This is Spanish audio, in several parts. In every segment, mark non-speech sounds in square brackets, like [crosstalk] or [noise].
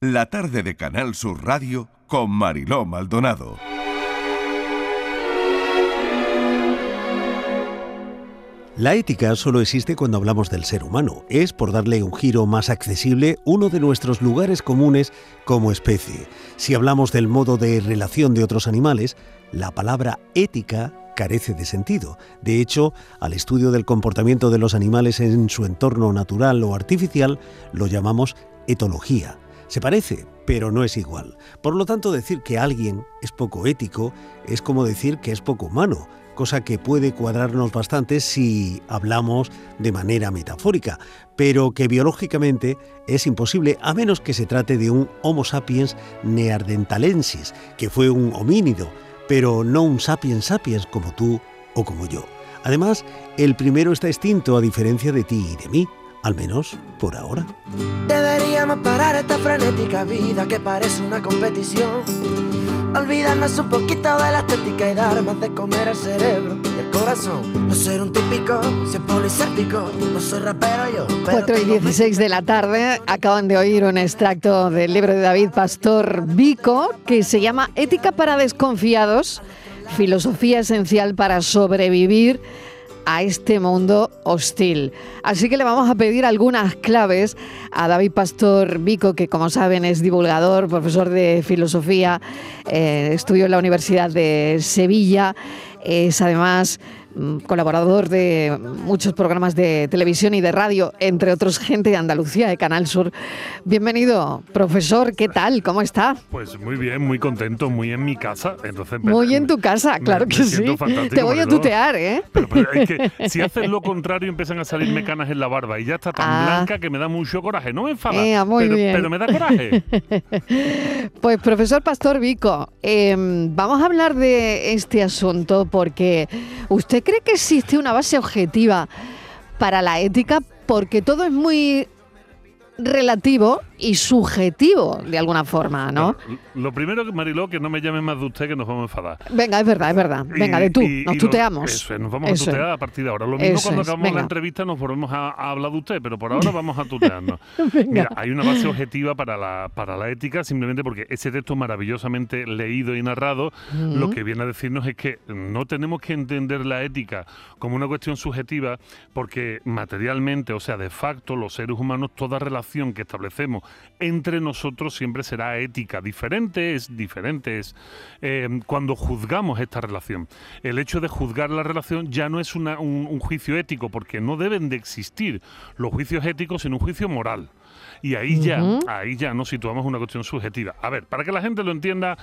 La tarde de Canal Sur Radio con Mariló Maldonado. La ética solo existe cuando hablamos del ser humano. Es, por darle un giro más accesible, uno de nuestros lugares comunes como especie. Si hablamos del modo de relación de otros animales, la palabra ética carece de sentido. De hecho, al estudio del comportamiento de los animales en su entorno natural o artificial lo llamamos etología. Se parece, pero no es igual. Por lo tanto, decir que alguien es poco ético es como decir que es poco humano cosa que puede cuadrarnos bastante si hablamos de manera metafórica, pero que biológicamente es imposible a menos que se trate de un Homo sapiens neanderthalensis, que fue un homínido, pero no un sapiens sapiens como tú o como yo. Además, el primero está extinto a diferencia de ti y de mí, al menos por ahora. Deberíamos parar esta frenética vida que parece una competición Olvidarnos un poquito de la estética y dar más de comer al cerebro y al corazón. No ser un típico, ser poliséptico, no soy rapero yo. 4 y 16 de la tarde acaban de oír un extracto del libro de David Pastor Vico que se llama Ética para desconfiados, filosofía esencial para sobrevivir a este mundo hostil. Así que le vamos a pedir algunas claves a David Pastor Vico, que como saben es divulgador, profesor de filosofía, eh, estudió en la Universidad de Sevilla, es además colaborador de muchos programas de televisión y de radio, entre otros gente de Andalucía, de Canal Sur. Bienvenido, profesor, ¿qué tal? ¿Cómo está? Pues muy bien, muy contento, muy en mi casa. Entonces, muy en tu casa, claro que sí. Te voy a tutear, ¿eh? Pero, es que [laughs] si haces lo contrario empiezan a salirme canas en la barba y ya está tan ah. blanca que me da mucho coraje. No me enfada, eh, pero, me da coraje. [laughs] pues profesor Pastor Vico, em, vamos a hablar de este asunto porque usted cree que existe una base objetiva para la ética? Porque todo es muy relativo y subjetivo de alguna forma, ¿no? lo primero, Mariló, que no me llame más de usted que nos vamos a enfadar. Venga, es verdad, es verdad. Venga, de tú, nos tuteamos. eso nos vamos a tutear a partir de ahora. Lo mismo cuando acabamos la entrevista nos volvemos a, hablar de usted, pero por ahora vamos a tutearnos. [laughs] Mira, hay una base objetiva para la, para la ética, simplemente porque ese texto maravillosamente leído y narrado, lo que viene a decirnos es que no tenemos que entender la ética como una cuestión subjetiva, porque materialmente, o sea, de facto, los seres humanos, toda relación que establecemos entre nosotros siempre será ética. Diferente es, diferente es eh, cuando juzgamos esta relación. El hecho de juzgar la relación ya no es un, un juicio ético, porque no deben de existir los juicios éticos en un juicio moral y ahí ya, ahí ya nos situamos una cuestión subjetiva. A ver, para que la gente lo entienda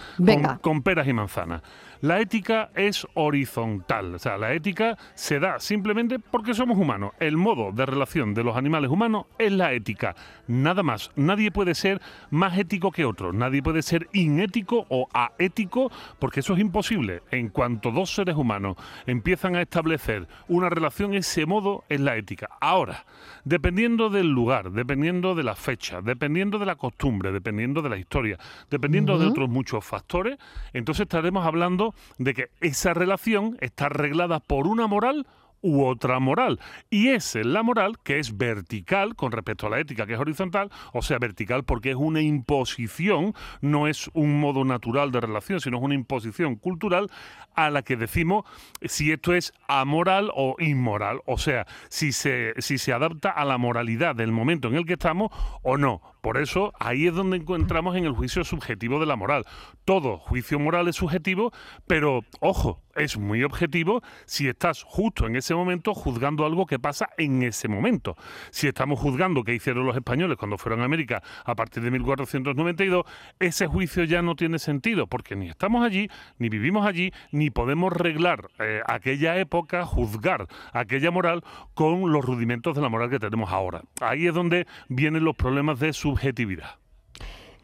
con, peras y manzanas. La ética es horizontal, o sea, la ética se da simplemente porque somos humanos. El modo de relación de los animales humanos es la ética, nada más. Nadie puede ser más ético que otro, nadie puede ser inético o aético, porque eso es imposible. En cuanto dos seres humanos empiezan a establecer una relación, ese modo es la ética. Ahora, dependiendo del lugar, dependiendo de la fecha, dependiendo de la costumbre, dependiendo de la historia, dependiendo de otros muchos factores, entonces estaremos hablando de que esa relación está arreglada por una moral u otra moral. Y es la moral que es vertical con respecto a la ética, que es horizontal, o sea, vertical porque es una imposición, no es un modo natural de relación, sino es una imposición cultural a la que decimos si esto es amoral o inmoral, o sea, si se, si se adapta a la moralidad del momento en el que estamos o no. Por eso ahí es donde encontramos en el juicio subjetivo de la moral. Todo juicio moral es subjetivo, pero ojo, es muy objetivo si estás justo en ese momento juzgando algo que pasa en ese momento. Si estamos juzgando qué hicieron los españoles cuando fueron a América a partir de 1492, ese juicio ya no tiene sentido, porque ni estamos allí, ni vivimos allí, ni podemos reglar eh, aquella época, juzgar aquella moral con los rudimentos de la moral que tenemos ahora. Ahí es donde vienen los problemas de su subjetividad.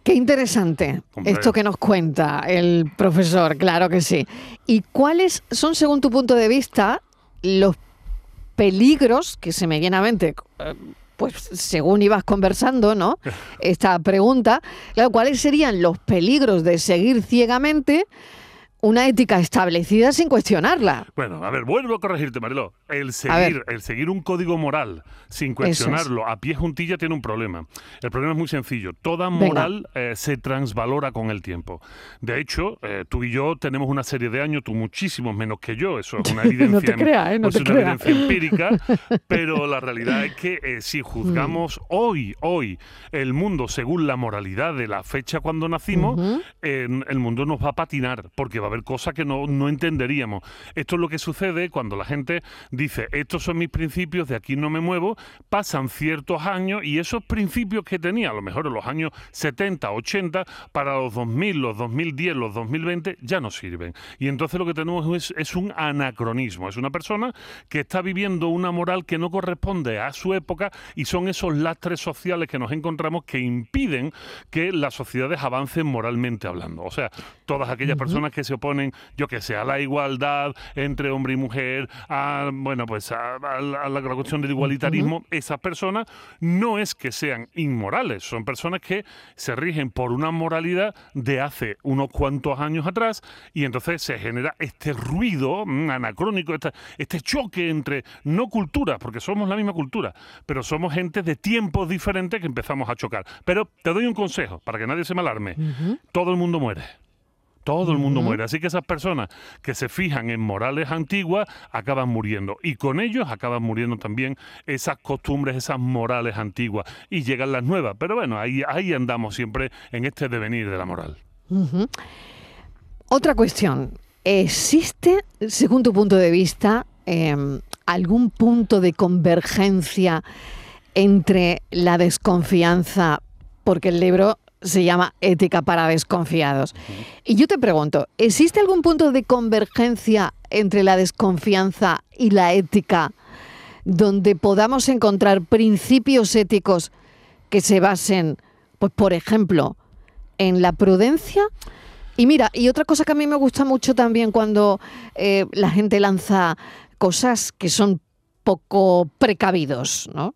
Qué interesante esto que nos cuenta el profesor, claro que sí. ¿Y cuáles son, según tu punto de vista, los peligros que se me viene a mente? Eh, pues según ibas conversando, ¿no? [laughs] Esta pregunta, claro, ¿cuáles serían los peligros de seguir ciegamente una ética establecida sin cuestionarla? Bueno, a ver, vuelvo a corregirte, Mariló. el seguir, el seguir un código moral sin cuestionarlo a pie juntilla tiene un problema. El problema es muy sencillo. Toda moral eh, se transvalora con el tiempo. De hecho, eh, tú y yo tenemos una serie de años, tú muchísimos menos que yo. Eso es una [laughs] evidencia, ¿eh? pues una evidencia empírica. [laughs] pero la realidad es que si juzgamos mm. hoy, hoy, el mundo según la moralidad de la fecha cuando nacimos, el mundo nos va a patinar porque va haber cosas que no, no entenderíamos. Esto es lo que sucede cuando la gente dice, estos son mis principios, de aquí no me muevo, pasan ciertos años y esos principios que tenía, a lo mejor en los años 70, 80, para los 2000, los 2010, los 2020, ya no sirven. Y entonces lo que tenemos es, es un anacronismo, es una persona que está viviendo una moral que no corresponde a su época y son esos lastres sociales que nos encontramos que impiden que las sociedades avancen moralmente hablando. O sea, todas aquellas personas que se oponen, yo que sé, a la igualdad entre hombre y mujer, a bueno, pues a, la, cuestión del igualitarismo, esas personas no es que sean inmorales, son personas que se rigen por una moralidad de hace unos cuantos años atrás y entonces se genera este ruido mm, anacrónico, este, este choque entre no culturas, porque somos la misma cultura, pero somos gente de tiempos diferentes que empezamos a chocar. Pero te doy un consejo para que nadie se me alarme. Todo el mundo muere. Todo el mundo muere. Así que esas personas que se fijan en morales antiguas acaban muriendo. Y con ellos acaban muriendo también esas costumbres, esas morales antiguas. Y llegan las nuevas. Pero bueno, ahí, ahí andamos siempre en este devenir de la moral. Otra cuestión. ¿Existe, según tu punto de vista, em, algún punto de convergencia entre la desconfianza porque el libro se llama Ética para desconfiados. Y yo te pregunto, ¿existe algún punto de convergencia entre la desconfianza y la ética donde podamos encontrar principios éticos que se basen, pues por ejemplo, en la prudencia? Y mira, y otra cosa que a mí me gusta mucho también cuando eh, la gente lanza cosas que son poco precavidos, ¿no?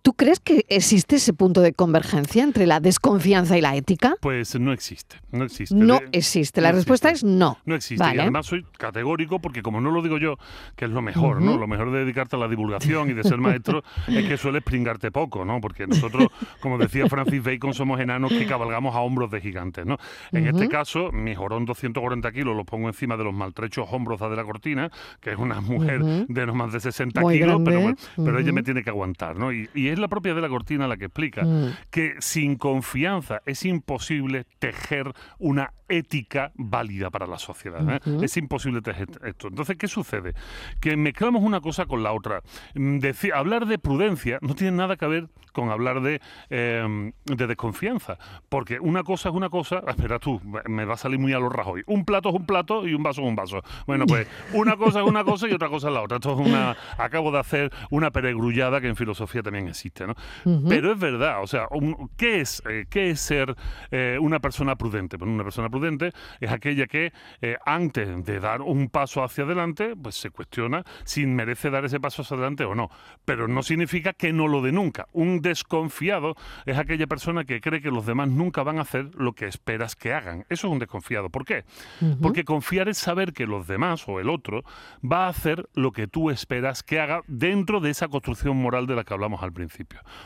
¿Tú crees que existe ese punto de convergencia entre la desconfianza y la ética? Pues no existe, no existe. No existe, la respuesta es no. No existe, y además soy categórico porque como no lo digo yo, que es lo mejor, ¿no? Lo mejor de dedicarte a la divulgación y de ser maestro [laughs] es que sueles pringarte poco, ¿no? Porque nosotros, como decía Francis Bacon, somos enanos que cabalgamos a hombros de gigantes, ¿no? En este caso, mi jorón 240 kilos lo pongo encima de los maltrechos hombros de la cortina, que es una mujer de no más de 60 kilos, pero, pero ella me tiene que aguantar, ¿no? y y es la propia de la cortina la que explica mm. que sin confianza es imposible tejer una ética válida para la sociedad. ¿eh? Es imposible tejer esto. Entonces, ¿qué sucede? Que mezclamos una cosa con la otra. Mm, hablar de prudencia no tiene nada que ver con hablar de, em, de desconfianza, porque una cosa es una cosa, espera tú, me va a salir muy a los rajoy. Un plato es un plato y un vaso es un vaso. Bueno, pues [laughs] una cosa es una cosa y otra cosa es la otra. Esto es una, acabo de hacer una peregrullada que en filosofía también existe, ¿no? Pero es verdad, o sea, ¿qué es, eh, ¿qué es ser eh, una persona prudente? Pues una persona prudente es aquella que eh, antes de dar un paso hacia adelante, pues se cuestiona si merece dar ese paso hacia adelante o no. Pero no significa que no lo dé nunca. Un desconfiado es aquella persona que cree que los demás nunca van a hacer lo que esperas que hagan. Eso es un desconfiado. ¿Por qué? Porque confiar es saber que los demás o el otro va a hacer lo que tú esperas que haga dentro de esa construcción moral de la que hablamos al principio.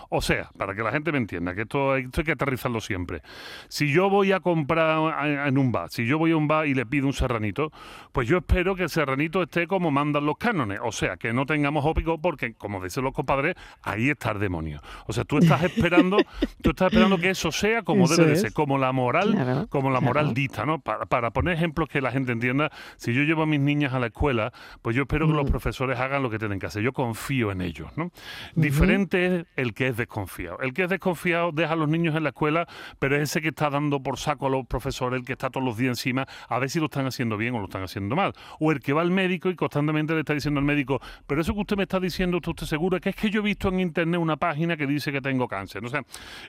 O sea, para que la gente me entienda, que esto, hay que aterrizarlo siempre. Si yo voy a comprar en un bar, si yo voy a un bar y le pido un serranito, pues yo espero que el serranito esté como mandan los cánones. O sea, que no tengamos ópico porque, como dicen los compadres, ahí está el demonio. O sea, tú estás esperando, [laughs] tú estás esperando que eso sea como debe de ser, como la moral, como la moral dicta, ¿no? Para, poner ejemplos que la gente entienda, si yo llevo a mis niñas a la escuela, pues yo espero que los mm. profesores hagan lo que tienen que hacer. Yo confío en ellos, ¿no? Diferente es el que es desconfiado. El que es desconfiado deja a los niños en la escuela, pero es ese que está dando por saco a los profesores, el que está todos los días encima, a ver si lo están haciendo bien o lo están haciendo mal. O el que va al médico y constantemente le está diciendo al médico, pero eso que usted me está diciendo, ¿usted, usted seguro? Que es que yo he visto en internet una página que dice que tengo cáncer. O sea,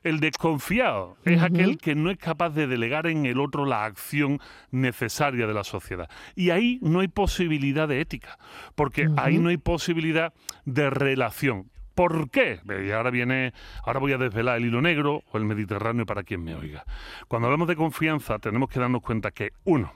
el desconfiado es aquel que no es capaz de delegar en el otro la acción necesaria de la sociedad. Y ahí no hay posibilidad de ética, porque ahí no hay posibilidad de relación. ¿Por qué? Y ahora viene, ahora voy a desvelar el hilo negro o el Mediterráneo para quien me oiga. Cuando hablamos de confianza, tenemos que darnos cuenta que, uno,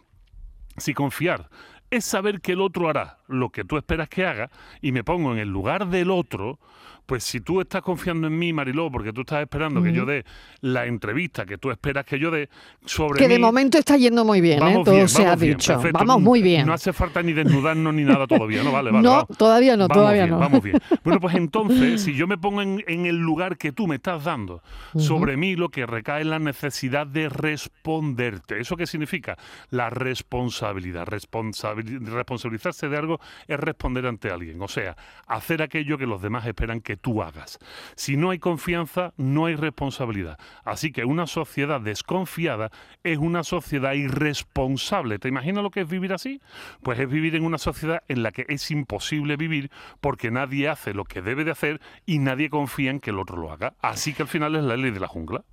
si confiar es saber que el otro hará lo que tú esperas que haga y me pongo en el lugar del otro, pues si tú estás confiando en mí, Mariló, porque tú estás esperando que yo dé la entrevista que tú esperas que yo dé sobre Que de momento está yendo muy bien, ¿eh? todo se ha dicho. Vamos muy bien. No hace falta ni desnudarnos ni nada todavía, ¿no? Vale, vale. No, todavía no, todavía no. Vamos bien. [laughs] Bueno, pues entonces, si yo me pongo en, el lugar que tú me estás dando, sobre mí lo que recae es la necesidad de responderte. ¿Eso qué significa? La responsabilidad. responsabilizarse de algo es responder ante alguien. O sea, hacer aquello que los demás esperan que tú hagas. Si no hay confianza, no hay responsabilidad. Así que una sociedad desconfiada es una sociedad irresponsable. ¿Te imaginas lo que es vivir así? Pues es vivir en una sociedad en la que es imposible vivir porque nadie hace lo que debe de hacer y nadie confía en que el otro lo haga. Así que al final es la ley de la jungla.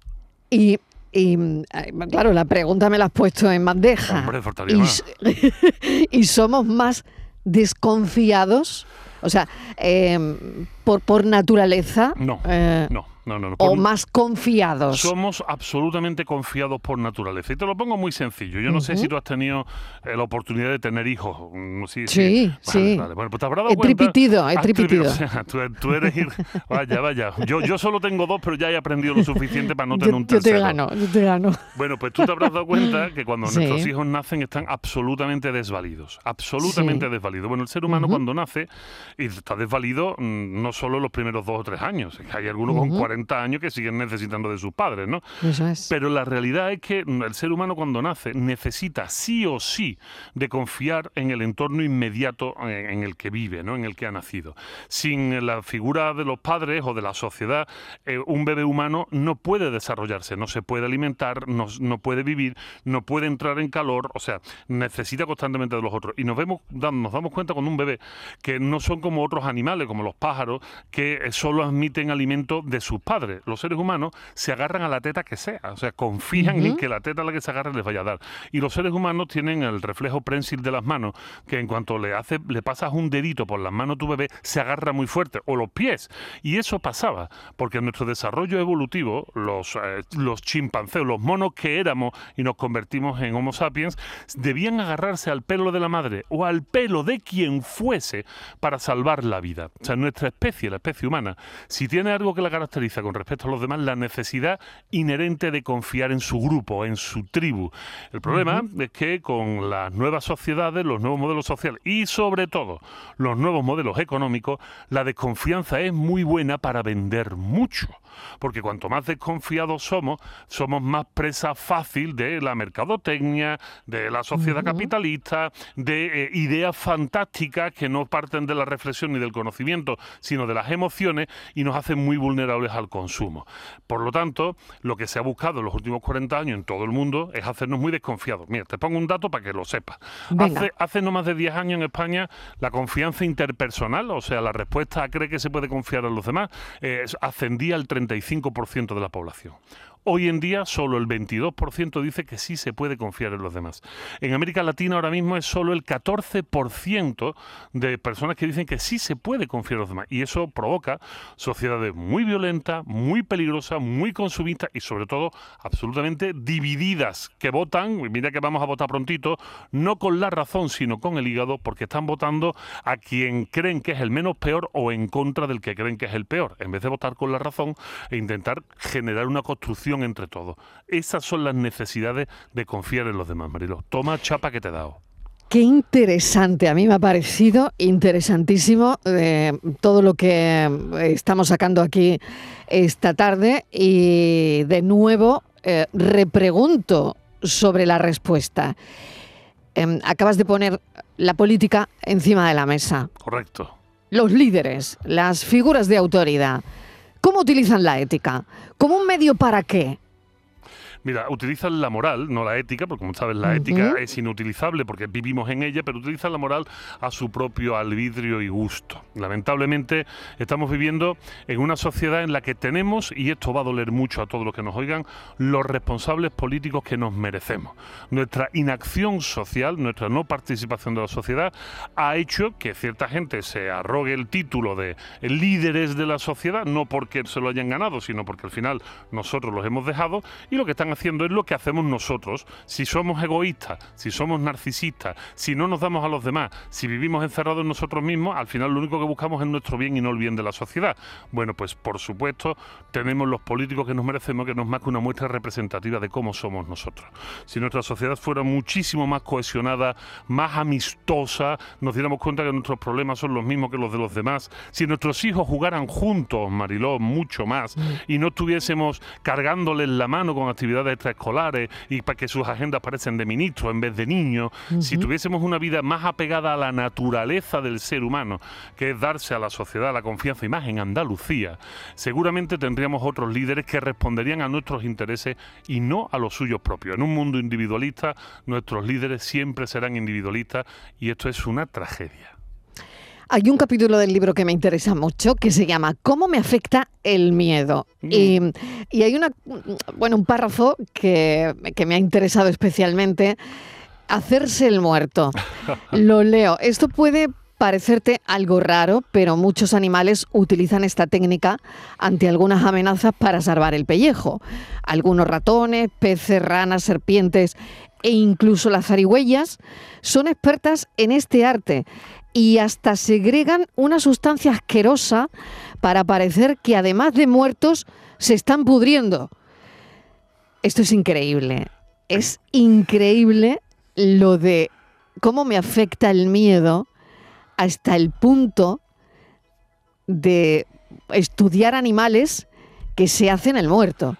Y claro, la pregunta me la has puesto en bandeja. Hombre, y, [laughs] y, somos más desconfiados. O sea, eh, por, por naturaleza. No, eh, no o más confiados. Somos absolutamente confiados por naturaleza. Y te lo pongo muy sencillo. Yo no sé si tú has tenido eh, la oportunidad de tener hijos. Mm, sí, sí. sí. Bueno, pues te habrás dado he Tripitido, he tripitido. [laughs] tú, eres Vaya, vaya. Yo, yo solo tengo dos, pero ya he aprendido lo suficiente para no tener un tercero. Yo te gano, yo te gano. Bueno, pues tú te habrás dado cuenta que cuando nuestros hijos nacen están absolutamente desvalidos. Absolutamente desvalidos. Bueno, el ser humano cuando nace y está desvalido mm, no solo los primeros dos o tres años. Hay algunos con 40 años que siguen necesitando de sus padres, ¿no? Pero la realidad es que el ser humano cuando nace necesita sí o sí de confiar en el entorno inmediato en el que vive, ¿no? En el que ha nacido. Sin la figura de los padres o de la sociedad, eh, un bebé humano no puede desarrollarse, no se puede alimentar, no, no puede vivir, no puede entrar en calor, o sea, necesita constantemente de los otros. Y nos vemos, nos damos cuenta con un bebé que no son como otros animales, como los pájaros, que eh, solo admiten alimento de sus padres, los seres humanos, se agarran a la teta que sea, o sea, confían en que la teta a la que se agarren les vaya a dar. Y los seres humanos tienen el reflejo prensil de las manos, que en cuanto le hace, le pasas un dedito por las manos a tu bebé, se agarra muy fuerte, o los pies. Y eso pasaba, porque en nuestro desarrollo evolutivo, los, eh, los chimpancés, los monos que éramos y nos convertimos en Homo sapiens, debían agarrarse al pelo de la madre o al pelo de quien fuese para salvar la vida. O sea, nuestra especie, la especie humana, si tiene algo que la caracteriza, con respecto a los demás la necesidad inherente de confiar en su grupo, en su tribu. El problema es que con las nuevas sociedades, los nuevos modelos sociales y sobre todo los nuevos modelos económicos, la desconfianza es muy buena para vender mucho porque cuanto más desconfiados somos, somos más presa fácil de la mercadotecnia, de la sociedad capitalista, de eh, ideas fantásticas que no parten de la reflexión ni del conocimiento, sino de las emociones y nos hacen muy vulnerables al consumo. Por lo tanto, lo que se ha buscado en los últimos 40 años en todo el mundo es hacernos muy desconfiados. Mira, te pongo un dato para que lo sepas. Hace, hace no más de 10 años en España la confianza interpersonal, o sea, la respuesta a cree que se puede confiar en los demás, eh, ascendía al 30 35% de la población. Hoy en día solo el 22% dice que sí se puede confiar en los demás. En América Latina ahora mismo es solo el 14% de personas que dicen que sí se puede confiar en los demás. Y eso provoca sociedades muy violentas, muy peligrosas, muy consumistas y sobre todo absolutamente divididas, que votan, mira que vamos a votar prontito, no con la razón, sino con el hígado, porque están votando a quien creen que es el menos peor o en contra del que creen que es el peor, en vez de votar con la razón e intentar generar una construcción entre todos. Esas son las necesidades de confiar en los demás, Marilo. Toma chapa que te he dado. Qué interesante, a mí me ha parecido interesantísimo eh, todo lo que estamos sacando aquí esta tarde y de nuevo eh, repregunto sobre la respuesta. Em, acabas de poner la política encima de la mesa. Correcto. Los líderes, las figuras de autoridad. ¿Cómo utilizan la ética? ¿Como un medio para qué? Mira, utilizan la moral, no la ética, porque como sabes, la ética es inutilizable porque vivimos en ella, pero utilizan la moral a su propio albedrío y gusto. Lamentablemente, estamos viviendo en una sociedad en la que tenemos, y esto va a doler mucho a todos los que nos oigan, los responsables políticos que nos merecemos. Nuestra inacción social, nuestra no participación de la sociedad, ha hecho que cierta gente se arrogue el título de líderes de la sociedad, no porque se lo hayan ganado, sino porque al final nosotros los hemos dejado, y lo que están están haciendo es lo que hacemos nosotros. Si somos egoístas, si somos narcisistas, si no nos damos a los demás, si vivimos encerrados en nosotros mismos, al final lo único que buscamos es nuestro bien y no el bien de la sociedad. Bueno, pues por supuesto tenemos los políticos que nos merecemos, que nos más que una muestra representativa de cómo somos nosotros. Si nuestra sociedad fuera muchísimo más cohesionada, más amistosa, nos diéramos cuenta que nuestros problemas son los mismos que los de los demás, si nuestros hijos jugaran juntos, Mariló, mucho más, mm. y no estuviésemos cargándoles la mano con actividades extraescolares y para que sus agendas parecen de ministros en vez de niños, si tuviésemos una vida más apegada a la naturaleza del ser humano, que es darse a la sociedad la confianza y más en Andalucía, seguramente tendríamos otros líderes que responderían a nuestros intereses y no a los suyos propios. En un mundo individualista, nuestros líderes siempre serán individualistas y esto es una tragedia. Hay un capítulo del libro que me interesa mucho que se llama ¿Cómo me afecta el miedo? Mm. Y, hay una, bueno, un párrafo que, que me ha interesado especialmente. Hacerse el muerto. [laughs] Lo leo. Esto puede parecerte algo raro, pero muchos animales utilizan esta técnica ante algunas amenazas para salvar el pellejo. Algunos ratones, peces, ranas, serpientes e incluso las zarigüeyas son expertas en este arte y hasta segregan una sustancia asquerosa para parecer que además de muertos se están pudriendo. Esto es increíble. Es increíble lo de cómo me afecta el miedo hasta el punto de estudiar animales que se hacen el muerto.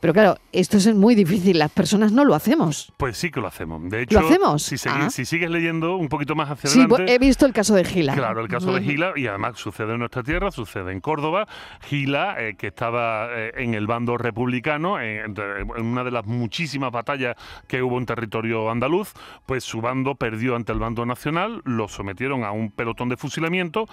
Pero claro, esto es muy difícil, las personas no lo hacemos. Pues sí que lo hacemos. De hecho, ¿Lo hacemos? Si, ah. sigues leyendo un poquito más hacia sí, adelante... he visto el caso de Gila. Claro, el caso de Gila, y además sucede en nuestra tierra, sucede en Córdoba. Gila, eh, que estaba eh, en el bando republicano, en, una de las muchísimas batallas que hubo en territorio andaluz, pues su bando perdió ante el bando nacional, lo sometieron a un pelotón de fusilamiento,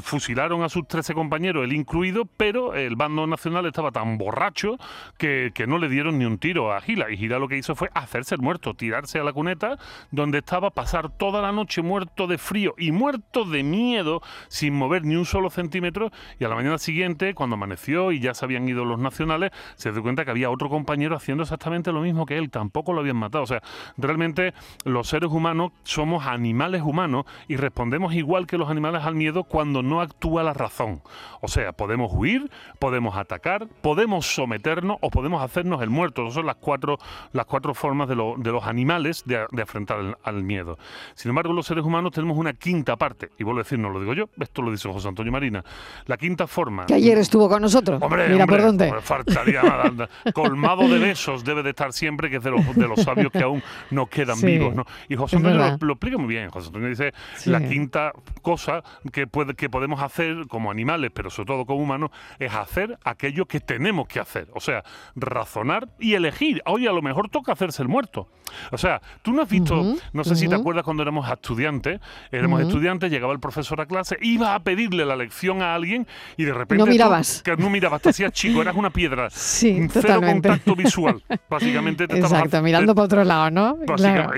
fusilaron a sus 13 compañeros, él incluido, pero el bando nacional estaba tan borracho que que, no le dieron ni un tiro a Gila. Y Gila lo que hizo fue hacerse el muerto, tirarse a la cuneta donde estaba, pasar toda la noche muerto de frío y muerto de miedo, sin mover ni un solo centímetro. Y a la mañana siguiente, cuando amaneció y ya se habían ido los nacionales, se dio cuenta que había otro compañero haciendo exactamente lo mismo que él. Tampoco lo habían matado. O sea, realmente los seres humanos somos animales humanos y respondemos igual que los animales al miedo cuando no actúa la razón. O sea, podemos huir, podemos atacar, podemos someternos o podemos hacernos el muerto. Esas son las cuatro, las cuatro formas de, de los animales de, de afrontar al miedo. Sin embargo, los seres humanos tenemos una quinta parte, y vuelvo a decir, no lo digo yo, esto lo dice José Antonio Marina. La quinta forma. Que ayer estuvo con nosotros. Hombre, Mira por dónde. faltaría nada. [laughs] Colmado de besos debe de estar siempre, que es de los, de los sabios que aún nos quedan vivos. ¿no? Y José Antonio lo, explica muy bien. José Antonio dice: la quinta cosa que, puede, que podemos hacer como animales, pero sobre todo como humanos, es hacer aquello que tenemos que hacer. O sea, razonar y elegir. Oye, a lo mejor toca hacerse el muerto. O sea, tú no has visto, no sé si te acuerdas cuando éramos estudiantes, éramos estudiantes, llegaba el profesor a clase, iba a pedirle la lección a alguien y de repente... No mirabas. que no mirabas, te hacías chico, eras una piedra. Sí, Cero contacto visual. Básicamente te Exacto, mirando para otro lado, ¿no?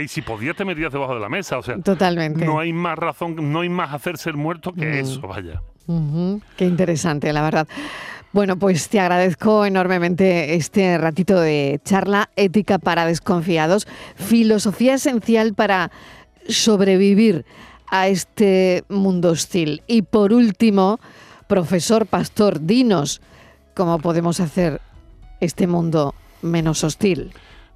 Y si podías te metías debajo de la mesa, o sea... Totalmente. No hay más razón, no hay más hacerse el muerto que eso, vaya. Qué interesante, la verdad. Bueno, pues te agradezco enormemente este ratito de charla ética para desconfiados, filosofía esencial para sobrevivir a este mundo hostil. Y por último, profesor Pastor, dinos cómo podemos hacer este mundo menos hostil.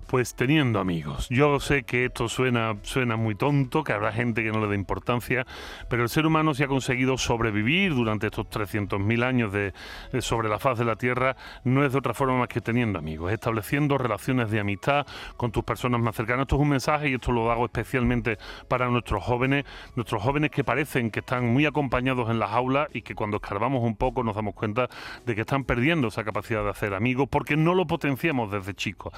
Pues teniendo amigos. Yo sé que esto suena, suena muy tonto, que habrá gente que no le dé importancia, pero el ser humano se ha conseguido sobrevivir durante estos 300.000 años de, sobre la faz de la Tierra, no es de otra forma más que teniendo amigos, estableciendo relaciones de amistad con tus personas más cercanas. Esto es un mensaje y esto lo hago especialmente para nuestros jóvenes, nuestros jóvenes que parecen que están muy acompañados en las aulas y que cuando escarbamos un poco nos damos cuenta de que están perdiendo esa capacidad de hacer amigos porque no lo potenciamos desde chicos.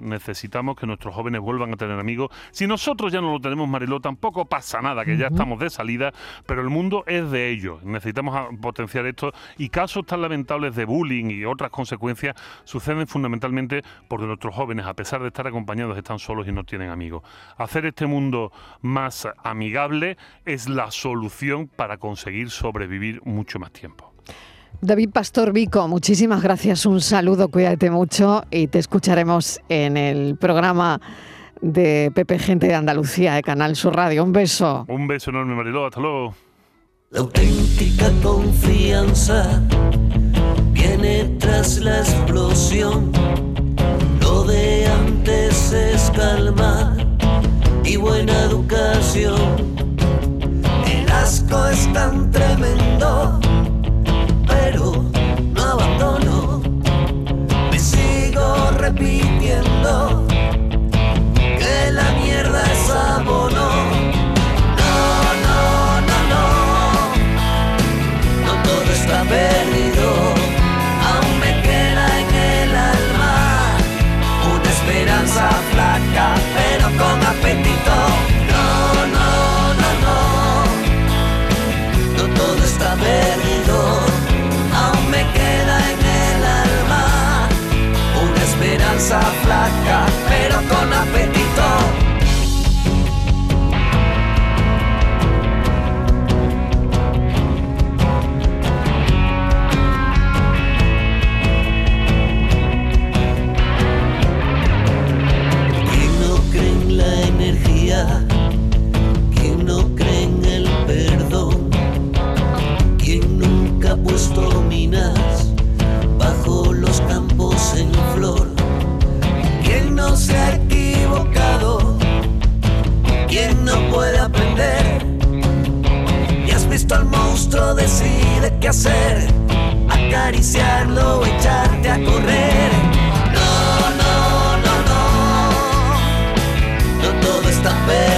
Necesitamos, que nuestros jóvenes vuelvan a tener amigos. Si nosotros ya no lo tenemos, Mariló, tampoco pasa nada, que ya estamos de salida, pero el mundo es de ellos. Necesitamos potenciar esto y casos tan lamentables de bullying y otras consecuencias suceden fundamentalmente porque nuestros jóvenes, a pesar de estar acompañados, están solos y no tienen amigos. Hacer este mundo más amigable es la solución para conseguir sobrevivir mucho más tiempo. David Pastor Vico, muchísimas gracias, un saludo, cuídate mucho y te escucharemos en el programa de Pepe Gente de Andalucía de Canal Sur Radio. Un beso. Un beso enorme, Mariló, hasta luego. La auténtica confianza viene tras la explosión. Lo de antes es calma y buena educación. El asco es tan tremendo todo decide qué hacer, acariciarlo, echarte a correr. No, no, no, no, no todo está perdido.